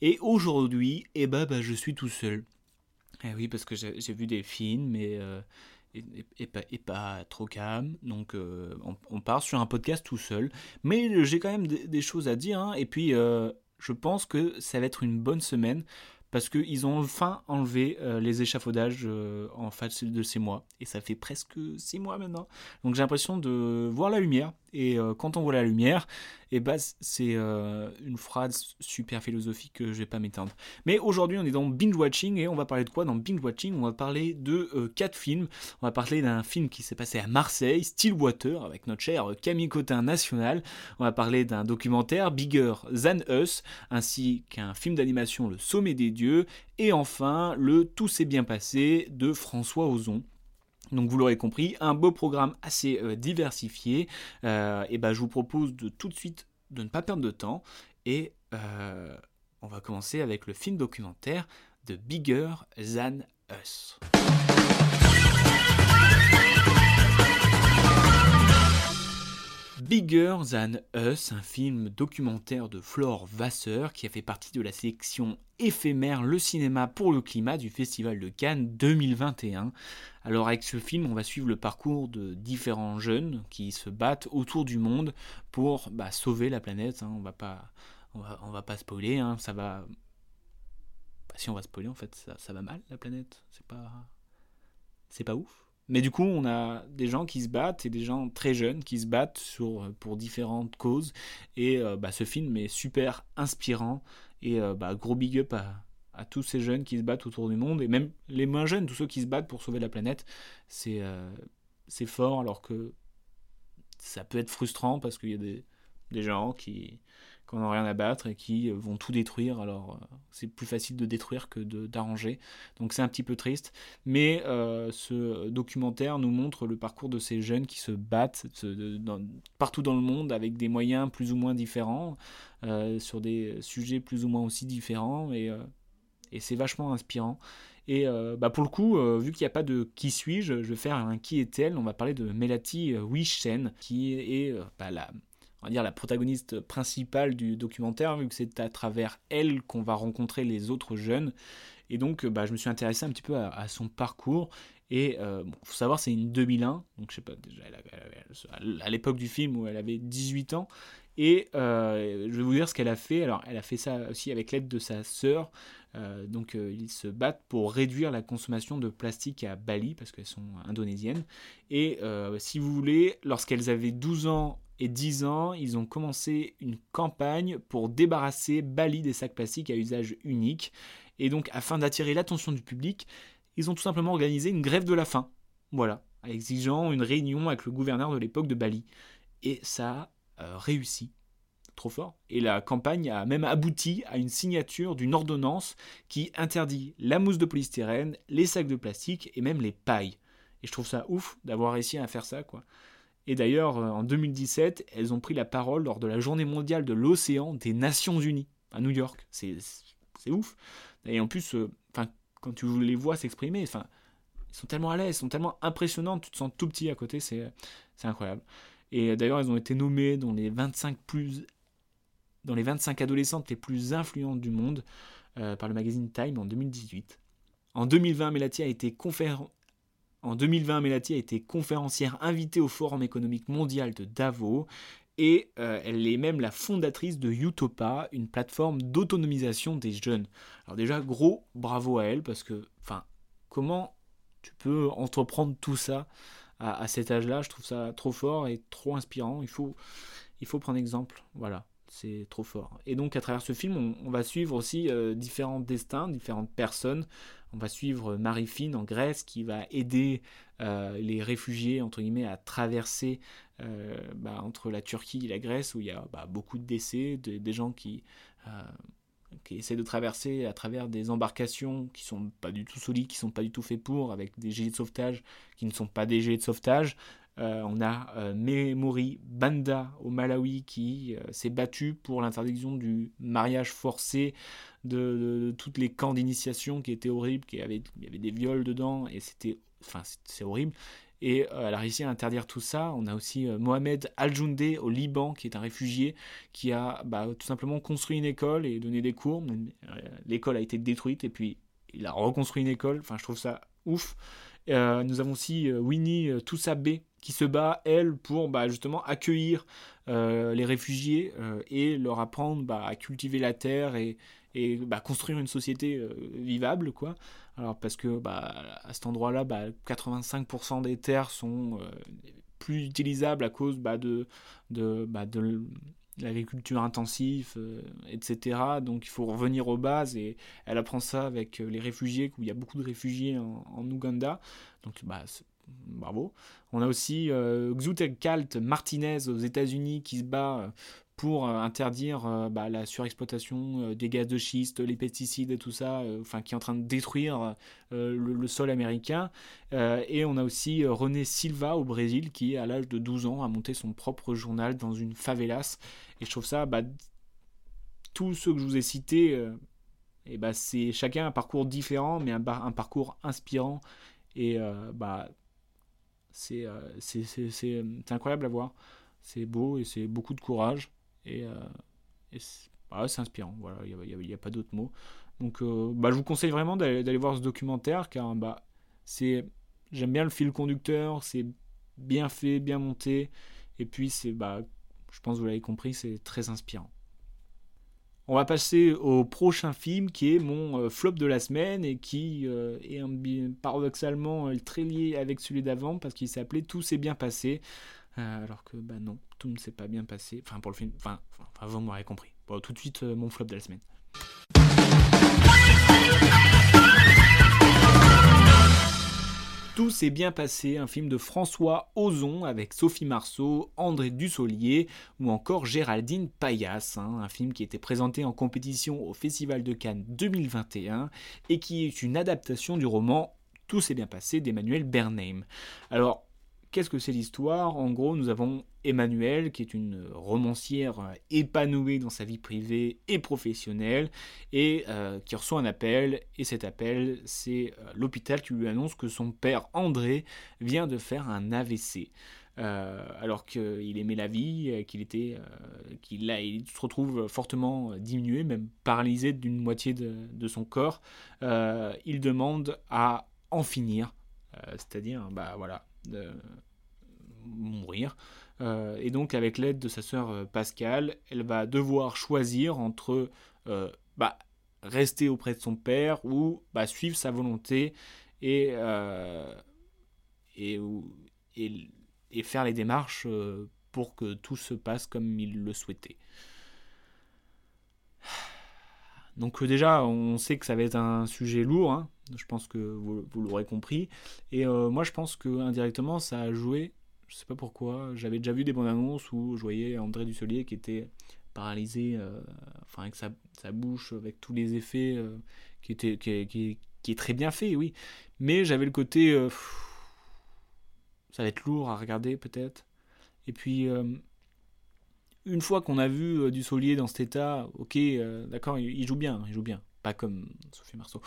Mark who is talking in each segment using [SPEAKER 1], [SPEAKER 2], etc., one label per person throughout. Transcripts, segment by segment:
[SPEAKER 1] Et aujourd'hui, eh ben, bah, je suis tout seul. Eh oui, parce que j'ai vu des films, mais euh, et, pas, trop calme. Donc euh, on, part sur un podcast tout seul. Mais j'ai quand même des, choses à dire. Hein. et puis euh, je pense que ça va être une bonne semaine parce qu'ils ont enfin enlevé euh, les échafaudages euh, en face de ces mois. Et ça fait presque six mois maintenant. Donc j'ai l'impression de voir la lumière. Et euh, quand on voit la lumière, et bah, c'est euh, une phrase super philosophique que je vais pas m'éteindre. Mais aujourd'hui, on est dans binge watching et on va parler de quoi? Dans binge watching On va parler de euh, quatre films. On va parler d'un film qui s'est passé à Marseille, Stillwater, avec notre cher Camille Cotin national. On va parler d'un documentaire Bigger Than Us, ainsi qu'un film d'animation Le Sommet des Dieux. Et enfin, le Tout s'est bien passé de François Ozon. Donc vous l'aurez compris, un beau programme assez euh, diversifié. Euh, et ben je vous propose de tout de suite de ne pas perdre de temps. Et euh, on va commencer avec le film documentaire de Bigger Than Us. Bigger Than Us, un film documentaire de Flore Vasseur qui a fait partie de la sélection éphémère Le cinéma pour le climat du Festival de Cannes 2021. Alors avec ce film, on va suivre le parcours de différents jeunes qui se battent autour du monde pour bah, sauver la planète. Hein. On va pas, on va, pas spoiler, hein. ça va. Bah, si on va spoiler, en fait, ça, ça va mal la planète. C'est pas, c'est pas ouf. Mais du coup, on a des gens qui se battent et des gens très jeunes qui se battent euh, pour différentes causes. Et euh, bah, ce film est super inspirant. Et euh, bah, gros big up à, tous ces jeunes qui se battent autour du monde. Et même les moins jeunes, tous ceux qui se battent pour sauver la planète. C'est fort alors que ça peut être frustrant parce qu'il y a des gens qui, qu'on n'a rien à battre et qui euh, vont tout détruire. Alors euh, c'est plus facile de détruire que d'arranger. Donc c'est un petit peu triste. Mais euh, ce documentaire nous montre le parcours de ces jeunes qui se battent partout dans le monde avec des moyens plus ou moins différents, sur des sujets plus ou moins aussi différents. Et, et c'est vachement inspirant. Et bah pour le coup, vu qu'il n'y a pas de qui suis-je, je vais faire un qui est-elle. On va parler de Melati Wishen, qui est bah, la on va dire, la protagoniste principale du documentaire, vu que c'est à travers elle qu'on va rencontrer les autres jeunes. Et donc, bah, je me suis intéressé un petit peu à, son parcours. Et euh, faut savoir, c'est une 2001, donc je sais pas, déjà, à l'époque du film où elle avait 18 ans. Et euh, je vais vous dire ce qu'elle a fait. Alors, elle a fait ça aussi avec l'aide de sa sœur. Euh, donc, euh, ils se battent pour réduire la consommation de plastique à Bali, parce qu'elles sont indonésiennes. Et si vous voulez, lorsqu'elles avaient 12 ans et 10 ans, ils ont commencé une campagne pour débarrasser Bali des sacs plastiques à usage unique. Et donc, afin d'attirer l'attention du public, ils ont tout simplement organisé une grève de la faim. Voilà, exigeant une réunion avec le gouverneur de l'époque de Bali. Et ça a euh, réussi. Trop fort. Et la campagne a même abouti à une signature d'une ordonnance qui interdit la mousse de polystyrène, les sacs de plastique et même les pailles. Et je trouve ça ouf d'avoir réussi à faire ça, quoi. Et d'ailleurs, euh, en 2017, elles ont pris la parole lors de la journée mondiale de l'océan des Nations Unies à New York. C'est ouf. Et en plus, euh, quand tu les vois s'exprimer, enfin, ils sont tellement à l'aise, sont tellement impressionnants, tu te sens tout petit à côté, c'est incroyable. Et d'ailleurs, elles ont été nommées dans les 25 plus dans les 25 adolescentes les plus influentes du monde euh, par le magazine Time en 2018. En 2020, Melati a été conférence en 2020, Melati a été conférencière invitée au Forum économique mondial de Davos et euh, elle est même la fondatrice de Utopa, une plateforme d'autonomisation des jeunes. Alors déjà, gros bravo à elle parce que, enfin, comment tu peux entreprendre tout ça à, cet âge-là? Je trouve ça trop fort et trop inspirant. Il faut, il faut prendre exemple. Voilà c'est trop fort. Et donc à travers ce film, on, va suivre aussi euh, différents destins, différentes personnes on va suivre Marie-Fine en Grèce qui va aider euh, les réfugiés entre guillemets à traverser euh, bah, entre la Turquie et la Grèce où il y a bah, beaucoup de décès, des gens qui, euh, qui essaie de traverser à travers des embarcations qui sont pas du tout solides, qui sont pas du tout faits pour, avec des gilets de sauvetage qui ne sont pas des gilets de sauvetage. Euh, on a euh, Memori Banda au Malawi qui euh, s'est battu pour l'interdiction du mariage forcé, de, toutes les camps d'initiation qui étaient horribles, qui avait, il y avait des viols dedans et c'était, enfin c'est horrible. Et elle a réussi à interdire tout ça. On a aussi Mohamed Al-Joundé au Liban, qui est un réfugié, qui a bah, tout simplement construit une école et donné des cours. L'école a été détruite et puis il a reconstruit une école. Enfin, je trouve ça ouf. nous avons aussi Winnie Toussabé qui se bat, elle, pour bah, justement accueillir euh, les réfugiés euh, et leur apprendre bah, à cultiver la terre et, bah, construire une société euh, vivable, quoi. Alors, parce que à cet endroit-là, 85% des terres sont plus utilisables à cause de, l'agriculture intensive, etc. Donc il faut revenir aux bases et elle apprend ça avec les réfugiés, où il y a beaucoup de réfugiés en, Ouganda. Donc bravo. On a aussi euh, Kalt Martinez aux États-Unis qui se bat euh, pour euh, interdire euh, bah, la surexploitation des gaz de schiste, les pesticides et tout ça, qui est en train de détruire le, sol américain. et on a aussi René Silva au Brésil qui, à l'âge de 12 ans, a monté son propre journal dans une favelas. Et je trouve ça, bah, tous ceux que je vous ai cités, et bah, c'est chacun un parcours différent, mais un, parcours inspirant. Et c'est incroyable à voir. C'est beau et c'est beaucoup de courage. Et, euh, bah c'est inspirant. Voilà, il n'y a, pas d'autre mot. Donc, euh, bah, je vous conseille vraiment d'aller voir ce documentaire car bah, j'aime bien le fil conducteur. C'est bien fait, bien monté. Et puis, c'est, bah, je pense que vous l'avez compris, c'est très inspirant. On va passer au prochain film qui est mon euh, flop de la semaine et qui euh, est paradoxalement euh, très lié avec celui d'avant parce qu'il s'appelait Tout s'est bien passé. alors que bah non, tout ne s'est pas bien passé. Enfin pour le film, enfin, enfin vous m'aurez compris. Bon, tout de suite mon flop de la semaine. Tout s'est bien passé, un film de François Ozon avec Sophie Marceau, André Dussolier ou encore Géraldine Payas, hein, un film qui était présenté en compétition au Festival de Cannes 2021 et qui est une adaptation du roman Tout s'est bien passé d'Emmanuel Bernheim. Qu'est-ce que c'est l'histoire? En gros, nous avons Emmanuelle, qui est une romancière épanouie dans sa vie privée et professionnelle, et euh, qui reçoit un appel, et cet appel, c'est euh, l'hôpital qui lui annonce que son père André vient de faire un AVC. Euh, alors qu'il aimait la vie, qu'il était, qu'il il se retrouve fortement diminué, même paralysé d'une moitié de, de, son corps, il demande à en finir, c'est-à-dire, bah voilà, mourir. Euh, et donc avec l'aide de sa sœur euh, Pascal, elle va devoir choisir entre euh, bah, rester auprès de son père ou bah, suivre sa volonté et, faire les démarches pour que tout se passe comme il le souhaitait. Donc déjà, on sait que ça va être un sujet lourd, hein. Je pense que vous, l'aurez compris. Et moi, je pense que indirectement, ça a joué je sais pas pourquoi. J'avais déjà vu des bandes annonces où je voyais André Dussolier qui était paralysé, euh, enfin avec sa, bouche, avec tous les effets, euh, qui, qui, est très bien fait, oui. Mais j'avais le côté. Euh, ça va être lourd à regarder peut-être. Et puis. une fois qu'on a vu Dussolier dans cet état, ok, d'accord, il, il, joue bien, il joue bien. Pas comme Sophie Marceau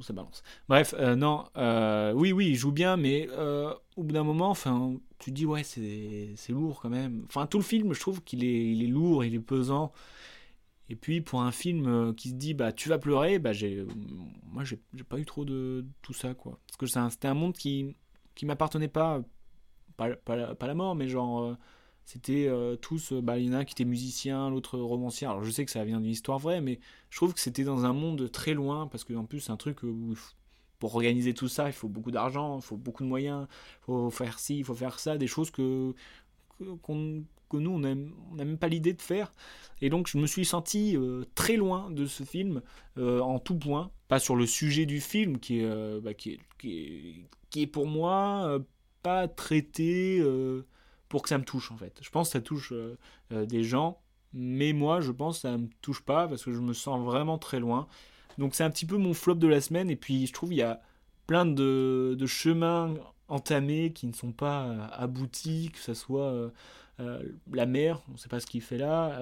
[SPEAKER 1] ça balance. Bref, euh, non, euh, oui, oui, il joue bien, mais euh, au bout d'un moment, enfin, tu te dis, ouais, c'est lourd quand même. Enfin, tout le film, je trouve qu'il est, il est lourd, il est pesant. Et puis, pour un film qui se dit, bah, tu vas pleurer, bah, j'ai, moi, j'ai pas eu trop de tout ça, quoi. Parce que c'était un, monde qui, qui m'appartenait pas, pas, pas, la mort, mais genre c'était euh, tous, euh, bah, il y en a qui était musicien, l'autre romancier. Alors je sais que ça vient d'une histoire vraie, mais je trouve que c'était dans un monde très loin, parce qu'en plus c'est un truc où pour organiser tout ça, il faut beaucoup d'argent, il faut beaucoup de moyens, il faut faire ci, il faut faire ça, des choses que, que, nous, on n'a même pas l'idée de faire. Et donc je me suis senti euh, très loin de ce film, en tout point, pas sur le sujet du film, qui est, bah, qui, est, qui est pour moi pas traité pour que ça me touche en fait. Je pense que ça touche euh, euh, des gens mais moi, je pense que ça me touche pas parce que je me sens vraiment très loin. Donc c'est un petit peu mon flop de la semaine. Et puis je trouve qu'il y a plein de, chemins entamés qui ne sont pas euh, aboutis, que ce soit la mère, on ne sait pas ce qu'il fait là,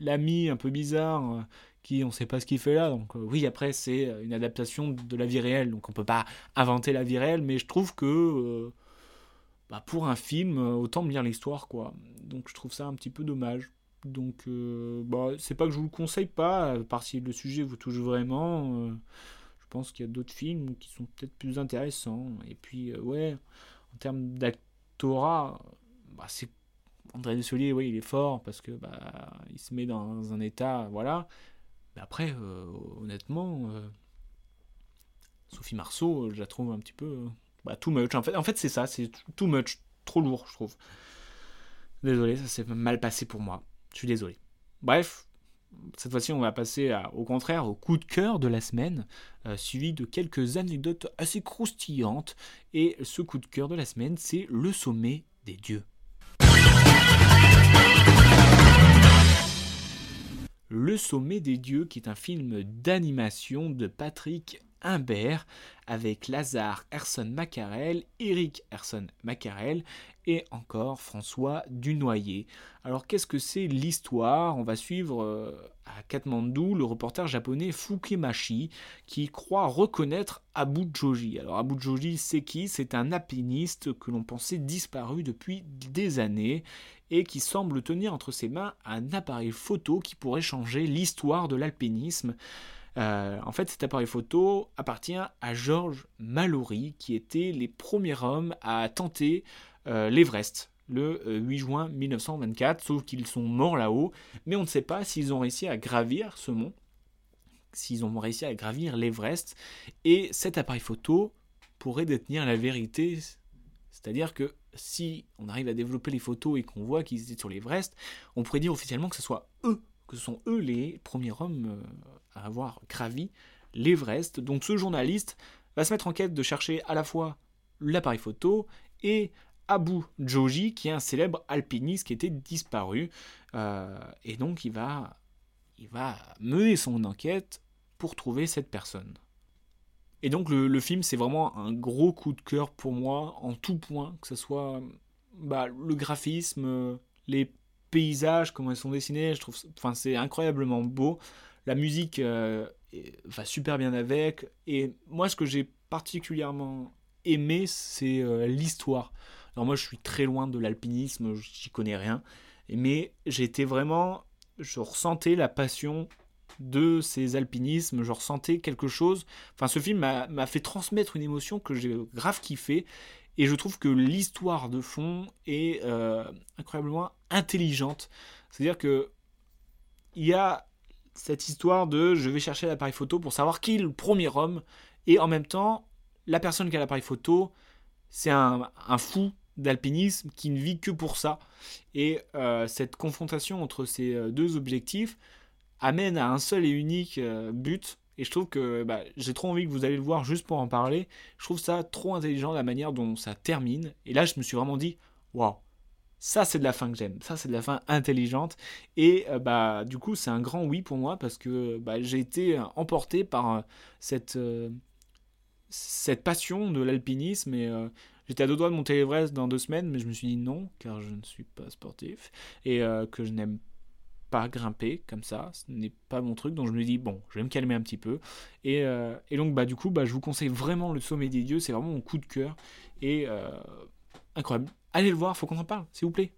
[SPEAKER 1] l'ami un peu bizarre, qui on ne sait pas ce qu'il fait là. Donc oui, après c'est une adaptation de la vie réelle, donc on peut pas inventer la vie réelle, mais je trouve que bah, pour un film, autant me lire l'histoire, quoi. Donc je trouve ça un petit peu dommage. Donc, euh, bah, c'est pas que je vous le conseille pas, à part si le sujet vous touche vraiment. Euh, je pense qu'il y a d'autres films qui sont peut-être plus intéressants. Et puis, euh, ouais, en termes d'actorat, bah, c'est André Dussolier, oui, il est fort parce que bah, il se met dans un état, voilà. Mais après, honnêtement, Sophie Marceau, je la trouve un petit peu bah, too much. En fait, c'est ça, c'est too much, trop lourd, je trouve. Désolé, ça s'est mal passé pour moi. Je suis désolé. Bref, cette fois-ci, on va passer au contraire au coup de cœur de la semaine, euh, suivi de quelques anecdotes assez croustillantes. Et ce coup de cœur de la semaine, c'est le sommet des dieux. Le sommet des dieux, qui est un film d'animation de Patrick Imbert, avec Lazare Herson Macarel, Eric Herson Macarel et encore François Dunoyer. Alors qu'est-ce que c'est l'histoire? On va suivre euh, à Katmandou le reporter japonais Fukemashi qui croit reconnaître Abu Joji. Alors Abu Joji c'est qui? C'est un alpiniste que l'on pensait disparu depuis des années et qui semble tenir entre ses mains un appareil photo qui pourrait changer l'histoire de l'alpinisme. Euh, en fait, cet appareil photo appartient à Georges Mallory, qui était les premiers hommes à tenter euh, l'Everest le 8 euh, juin 1924, sauf qu'ils sont morts là-haut, mais on ne sait pas s'ils ont réussi à gravir ce mont, s'ils ont réussi à gravir l'Everest, et cet appareil photo pourrait détenir la vérité, c'est-à-dire que si on arrive à développer les photos et qu'on voit qu'ils étaient sur l'Everest, on pourrait dire officiellement que ce soit eux, que ce sont eux les premiers hommes avoir gravi l'Everest. Donc ce journaliste va se mettre en quête de chercher à la fois l'appareil photo et Abu Joji, qui est un célèbre alpiniste qui était disparu. Euh, et donc il va, il va mener son enquête pour trouver cette personne. Et donc le, film, c'est vraiment un gros coup de cœur pour moi, en tout point, que ce soit bah, le graphisme, les paysages, comment ils sont dessinés, je trouve, enfin c'est incroyablement beau. La musique euh, va super bien avec. Et moi, ce que j'ai particulièrement aimé, c'est euh, l'histoire. Alors moi je suis très loin de l'alpinisme, j'y connais rien, mais j'étais vraiment, je ressentais la passion de ces alpinismes, je ressentais quelque chose. Enfin ce film m'a fait transmettre une émotion que j'ai grave kiffé, et je trouve que l'histoire de fond est euh, incroyablement intelligente. C'est-à-dire que il y a cette histoire de je vais chercher l'appareil photo pour savoir qui est le premier homme, et en même temps, la personne qui a l'appareil photo, c'est un, fou d'alpinisme qui ne vit que pour ça. Et euh, cette confrontation entre ces euh, deux objectifs amène à un seul et unique euh, but. Et je trouve que bah, j'ai trop envie que vous allez le voir juste pour en parler. Je trouve ça trop intelligent la manière dont ça termine. Et là, je me suis vraiment dit, waouh, ça c'est de la fin que j'aime. Ça c'est de la fin intelligente. Et bah du coup, c'est un grand oui pour moi parce que bah, j'ai été emporté par cette cette passion de l'alpinisme et J'étais à deux doigts de monter l'Everest dans deux semaines, mais je me suis dit non, car je ne suis pas sportif et euh, que je n'aime pas grimper comme ça, ce n'est pas mon truc, donc je me dis bon, je vais me calmer un petit peu. Et, euh, donc bah du coup, bah, je vous conseille vraiment le sommet des dieux, c'est vraiment mon coup de cœur et euh, incroyable. Allez le voir, faut qu'on en parle, s'il vous plaît.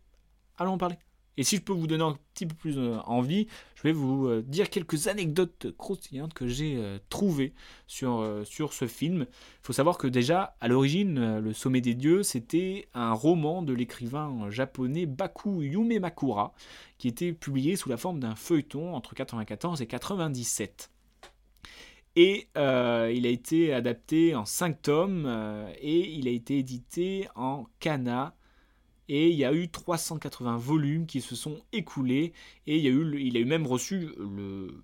[SPEAKER 1] Allons en parler. Et si je peux vous donner un petit peu plus euh, envie, je vais vous euh, dire quelques anecdotes croustillantes que j'ai euh, trouvées sur, ce film. Il faut savoir que déjà, à l'origine, Le Sommet des Dieux, c'était un roman de l'écrivain japonais Baku Yumemakura, qui était publié sous la forme d'un feuilleton entre 1994 et 1997. Et il a été adapté en 5 tomes et il a été édité en kana et il y a eu 380 volumes qui se sont écoulés et il, a eu, même reçu le,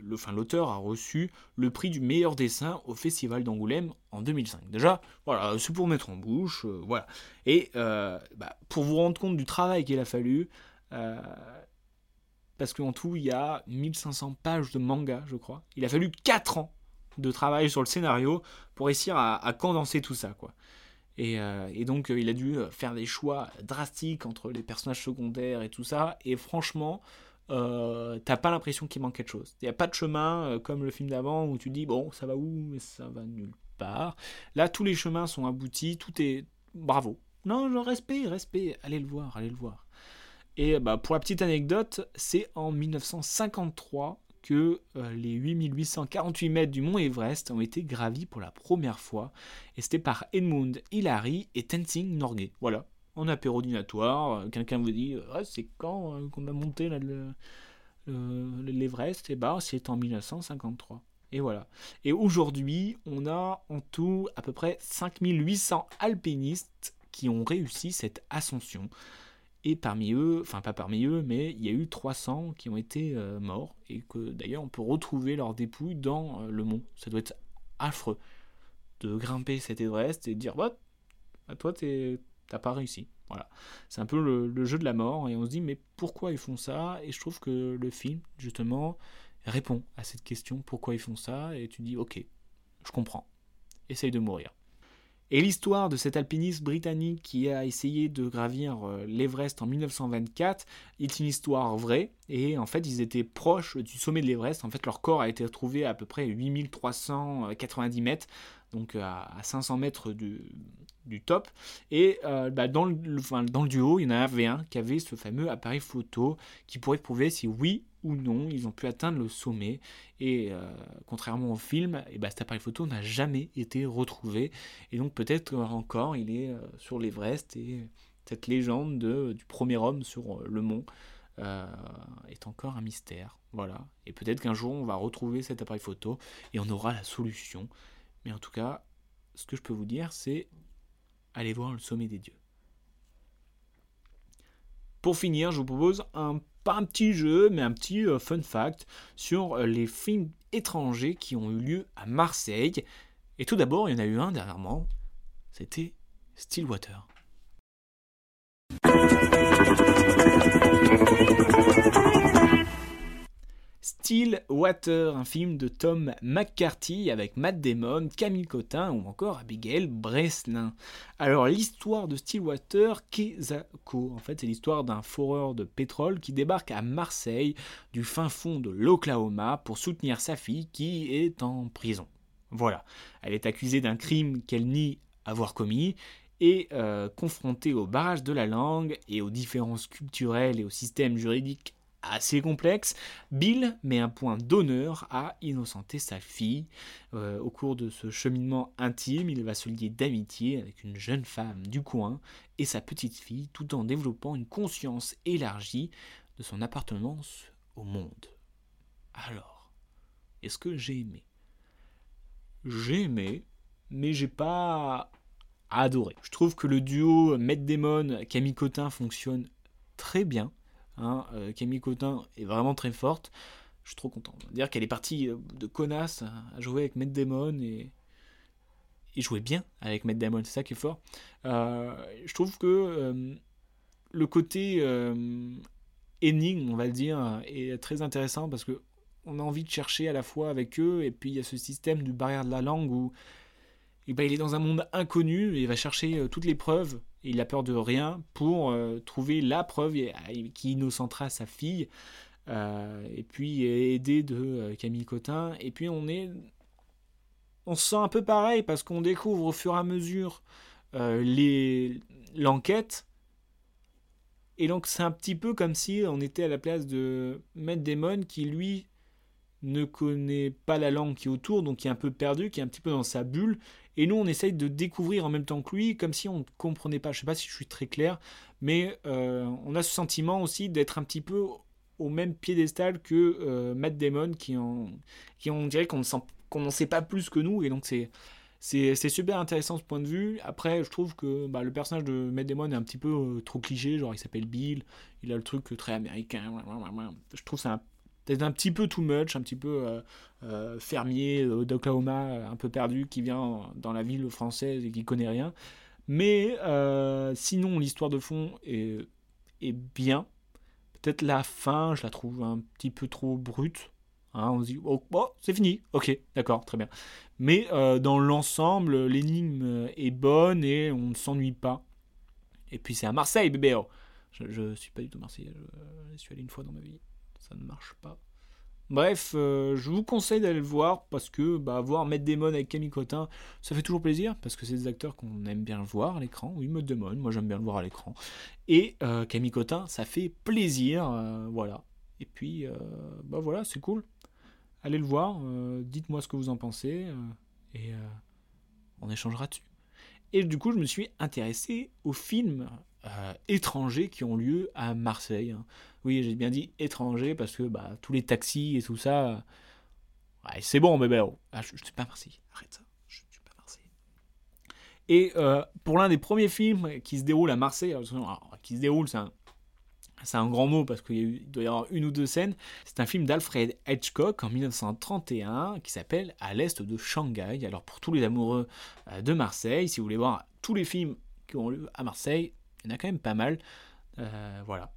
[SPEAKER 1] l'auteur a reçu le prix du meilleur dessin au Festival d'Angoulême en 2005. Déjà, voilà, c'est pour mettre en bouche, euh, voilà. Et euh, bah, pour vous rendre compte du travail qu'il a fallu, euh, parce qu'en tout, il y a 1500 pages de manga, je crois. Il a fallu 4 ans de travail sur le scénario pour réussir à, condenser tout ça, quoi. Et, euh, donc, il a dû faire des choix drastiques entre les personnages secondaires et tout ça. Et franchement, euh, t'as pas l'impression qu'il manque quelque chose. Il n'y a pas de chemin euh, comme le film d'avant où tu dis bon, ça va où, mais ça va nulle part. Là, tous les chemins sont aboutis, tout est bravo. Non, respect, respect, allez le voir, allez le voir. Et bah, pour la petite anecdote, c'est en 1953 que euh, les 8848 mètres du mont Everest ont été gravis pour la première fois. Et c'était par Edmund Hillary et Tenzing Norgay. Voilà, en apéro dînatoire, euh, quelqu'un vous dit euh, c'est quand euh, qu'on a monté l'Everest? Et bah c'est en 1953. Et voilà. Et aujourd'hui, on a en tout à peu près 5800 alpinistes qui ont réussi cette ascension. Et parmi eux, enfin pas parmi eux, mais il y a eu 300 qui ont été morts. Et que d'ailleurs on peut retrouver leurs dépouilles dans le mont. Ça doit être affreux de grimper cet Everest et de dire, bah, toi t'es t'as pas réussi. Voilà. C'est un peu le, jeu de la mort et on se dit mais pourquoi ils font ça? Et je trouve que le film justement répond à cette question pourquoi ils font ça? Et tu dis ok, je comprends. Essaye de mourir. Et l'histoire de cet alpiniste britannique qui a essayé de gravir euh, l'Everest en 1924 est une histoire vraie. Et en fait, ils étaient proches du sommet de l'Everest. En fait, leur corps a été retrouvé à peu près 8390 mètres, donc à 500 mètres du, top. Et euh, bah, dans, le, dans le duo, il y en avait un qui avait ce fameux appareil photo qui pourrait prouver si oui ou non ils ont pu atteindre le sommet. Et euh, contrairement au film, et bah, cet appareil photo n'a jamais été retrouvé. Et donc peut-être encore il est euh, sur l'Everest et cette légende de, du premier homme sur le mont. est encore un mystère. Voilà. Et peut-être qu'un jour on va retrouver cet appareil photo et on aura la solution. Mais en tout cas, ce que je peux vous dire, c'est allez voir le sommet des dieux. Pour finir, je vous propose un, pas un petit jeu, mais un petit euh, fun fact sur euh, les films étrangers qui ont eu lieu à Marseille. Et tout d'abord, il y en a eu un dernièrement, c'était Stillwater. Still Water, un film de Tom McCarthy avec Matt Damon, Camille Cotin ou encore Abigail Breslin. Alors l'histoire de Stillwater, Kezako, en fait c'est l'histoire d'un foreur de pétrole qui débarque à Marseille du fin fond de l'Oklahoma pour soutenir sa fille qui est en prison. Voilà, elle est accusée d'un crime qu'elle nie avoir commis et euh, confrontée au barrage de la langue et aux différences culturelles et au système juridique assez complexe, Bill met un point d'honneur à innocenter sa fille. Euh, au cours de ce cheminement intime, il va se lier d'amitié avec une jeune femme du coin et sa petite fille, tout en développant une conscience élargie de son appartenance au monde. Alors, est-ce que j'ai aimé? J'ai aimé, mais j'ai pas adoré. Je trouve que le duo Matt Damon Camille Cotin fonctionne très bien. Hein, euh, Camille Cotin est vraiment très forte. Je suis trop content. Dire qu'elle est partie euh, de connasse à jouer avec Matt Damon et, et jouer bien avec Matt Damon, c'est ça qui est fort. Euh, je trouve que le côté énigme, on va le dire, est très intéressant parce que on a envie de chercher à la fois avec eux et puis il y a ce système du barrière de la langue où et ben, il est dans un monde inconnu et il va chercher toutes les preuves il a peur de rien pour euh, trouver la preuve qui innocentera sa fille. Euh, et puis aider de euh, Camille Cotin. Et puis on est. On se sent un peu pareil parce qu'on découvre au fur et à mesure l'enquête. Et donc c'est un petit peu comme si on était à la place de Matt Damon qui lui ne connaît pas la langue qui est autour, donc qui est un peu perdu, qui est un petit peu dans sa bulle, et nous, on essaye de découvrir en même temps que lui, comme si on ne comprenait pas. Je ne sais pas si je suis très clair, mais euh, on a ce sentiment aussi d'être un petit peu au même piédestal que euh, Matt Damon, qui, en, on dirait qu'on n'en sait pas plus que nous, et donc c'est c'est super intéressant ce point de vue. Après, je trouve que bah, le personnage de Matt Damon est un petit peu euh, trop cliché, genre il s'appelle Bill, il a le truc très américain. Je trouve ça un peut-être un petit peu too much, un petit peu euh, euh, fermier euh, d'Oklahoma, un peu perdu, qui vient dans la ville française et qui connaît rien. Mais sinon, l'histoire de fond est, est, bien. Peut-être la fin, je la trouve un petit peu trop brute. Hein, on se dit, oh, c'est fini, ok, d'accord, très bien. Mais dans l'ensemble, l'énigme est bonne et on ne s'ennuie pas. Et puis c'est à Marseille, bébé. Oh. Je, ne suis pas du tout marseillais, je, suis allé une fois dans ma vie, ça ne marche pas. Bref, euh, je vous conseille d'aller le voir parce que bah, voir Matt Damon avec Camille Cotin, ça fait toujours plaisir parce que c'est des acteurs qu'on aime bien voir à l'écran. Oui, Matt Damon, moi j'aime bien le voir à l'écran. Et euh, Camille Cotin, ça fait plaisir, voilà. Et puis, bah voilà, c'est cool allez le voir, euh, dites-moi ce que vous en pensez, euh, et euh, on échangera dessus. Et du coup, je me suis intéressé aux films étrangers qui ont lieu à Marseille. Hein. Oui, j'ai bien dit étrangers parce que bah, tous les taxis et tout ça, c'est bon, mais ben, ah, je, ne suis pas Marseille, arrête ça, je suis pas Marseille. Et pour l'un des premiers films qui se déroule à Marseille, qui se déroule, c'est un grand mot parce qu'il doit y avoir une ou deux scènes. C'est un film d'Alfred Hitchcock en 1931 qui s'appelle À l'est de Shanghai. Alors pour tous les amoureux euh, de Marseille, si vous voulez voir tous les films qui ont lieu à Marseille, il y en a quand même pas mal. Euh, voilà.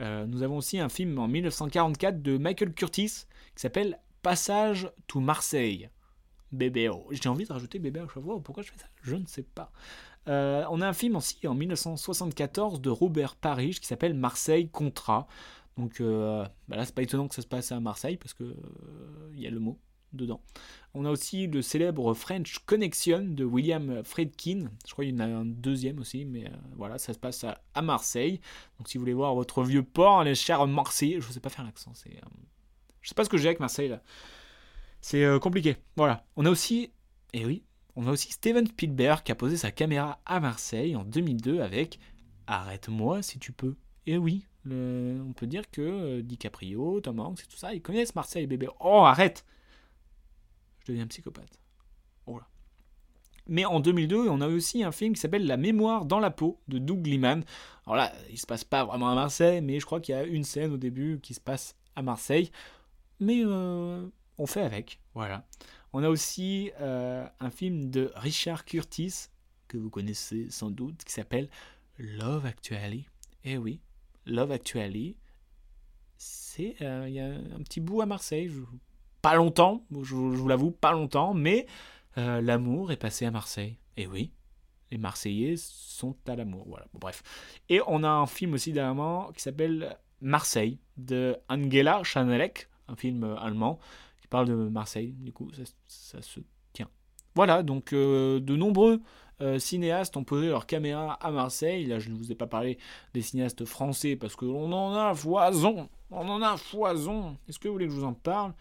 [SPEAKER 1] Euh, nous avons aussi un film en 1944 de Michael Curtis qui s'appelle Passage to Marseille. Bébé, j'ai envie de rajouter à chaque fois. Pourquoi je fais ça? Je ne sais pas. Euh, on a un film aussi en 1974 de Robert Parrish qui s'appelle Marseille Contrat. Donc euh, bah là, c'est pas étonnant que ça se passe à Marseille parce que euh, il y a le mot dedans. On a aussi le célèbre French Connection de William Friedkin. Je crois qu'il y en a un deuxième aussi, mais voilà, ça se passe à, Marseille. Donc si vous voulez voir votre vieux port, les chers Marseillais, je sais pas faire l'accent, c'est, je sais pas ce que j'ai avec Marseille là. C'est compliqué. Voilà. On a aussi, et eh oui, on a aussi Steven Spielberg qui a posé sa caméra à Marseille en 2002 avec Arrête-moi si tu peux. Et oui, on peut dire que euh, DiCaprio, Tom Hanks et tout ça, ils connaissent Marseille, bébé. Oh, arrête deviens psychopathe. Mais en 2002, on a aussi un film qui s'appelle La mémoire dans la peau de Doug Liman. Alors là, il se passe pas vraiment à Marseille, mais je crois qu'il y a une scène au début qui se passe à Marseille. Mais euh, on fait avec, voilà. On a aussi euh, un film de Richard Curtis, que vous connaissez sans doute, qui s'appelle Love Actually. Eh oui, Love Actually. C'est, euh, il y a un petit bout à Marseille. Pas longtemps, je, vous l'avoue, pas longtemps, mais euh, l'amour est passé à Marseille. Eh oui, les Marseillais sont à l'amour. Voilà, bref. Et on a un film aussi dernièrement qui s'appelle Marseille de Angela Chanelek, un film allemand parle de Marseille, du coup, ça, se tient. Voilà, donc euh, de nombreux euh, cinéastes ont posé leur caméra à Marseille. Là, je ne vous ai pas parlé des cinéastes français parce qu'on en a foison. On en a foison. Est-ce que vous voulez que je vous en parle?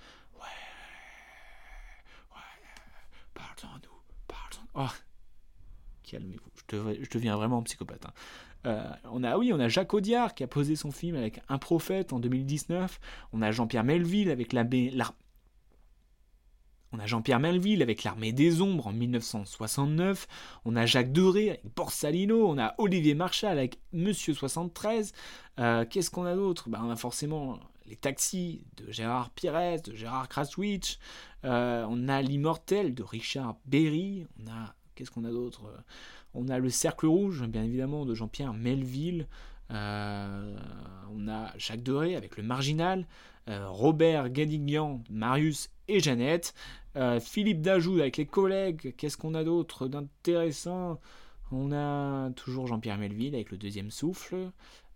[SPEAKER 1] Ouais. Parlez-en-nous. Parlez-en. Oh. Calmez-vous. Je, deviens vraiment psychopathe. Hein. Euh, on a, oui, on a Jacques Audiard qui a posé son film avec Un prophète en 2019. On a Jean-Pierre Melville avec la, la, on a Jean-Pierre Melville avec l'armée des ombres en 1969, on a Jacques Doré avec Borsalino, on a Olivier Marchal avec Monsieur 73. Euh, qu'est-ce qu'on a d'autre? Ben, On a forcément les taxis de Gérard Pires, de Gérard Kraswitch, euh, on a l'immortel de Richard Berry, on a qu'est-ce qu'on a d'autre On a le Cercle Rouge, bien évidemment, de Jean-Pierre Melville. Euh, on a Jacques Doré avec le Marginal, Robert Gadignan, Marius et Jeannette. Euh, Philippe Dajou avec les collègues. Qu'est-ce qu'on a d'autre d'intéressant? On a toujours Jean-Pierre Melville avec le deuxième souffle.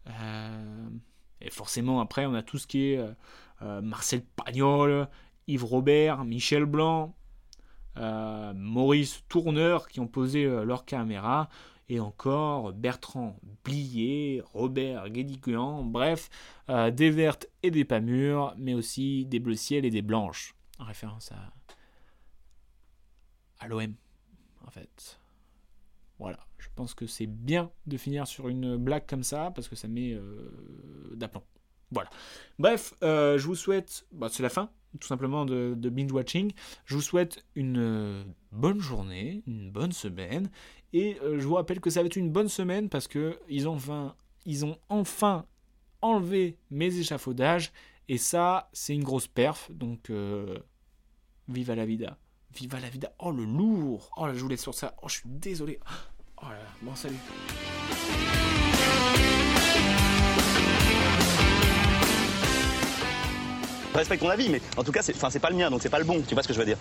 [SPEAKER 1] Euh, et forcément, après, on a tout ce qui est euh, Marcel Pagnol, Yves Robert, Michel Blanc, Maurice Tourneur qui ont posé leur caméra. Et encore Bertrand Blier, Robert Guédiguan, bref, des vertes et des pas mais aussi des bleus ciel et des blanches en référence à l'OM, en fait. Voilà, je pense que c'est bien de finir sur une blague comme ça, parce que ça met euh, d'aplomb. Voilà. Bref, euh, je vous souhaite, bah, c'est la fin, tout simplement, de, binge watching. Je vous souhaite une euh, bonne journée, une bonne semaine, et je vous rappelle que ça va être une bonne semaine parce que ils ont enfin, ils ont enfin enlevé mes échafaudages, et ça, c'est une grosse perf, donc Viva la vida. Viva la vida. Oh le lourd. Oh là, je voulais sur ça. Oh, je suis désolé. Oh là là, bon salut.
[SPEAKER 2] Respecte ton avis, mais en tout cas, c'est pas le mien, donc c'est pas le bon, tu vois ce que je veux dire.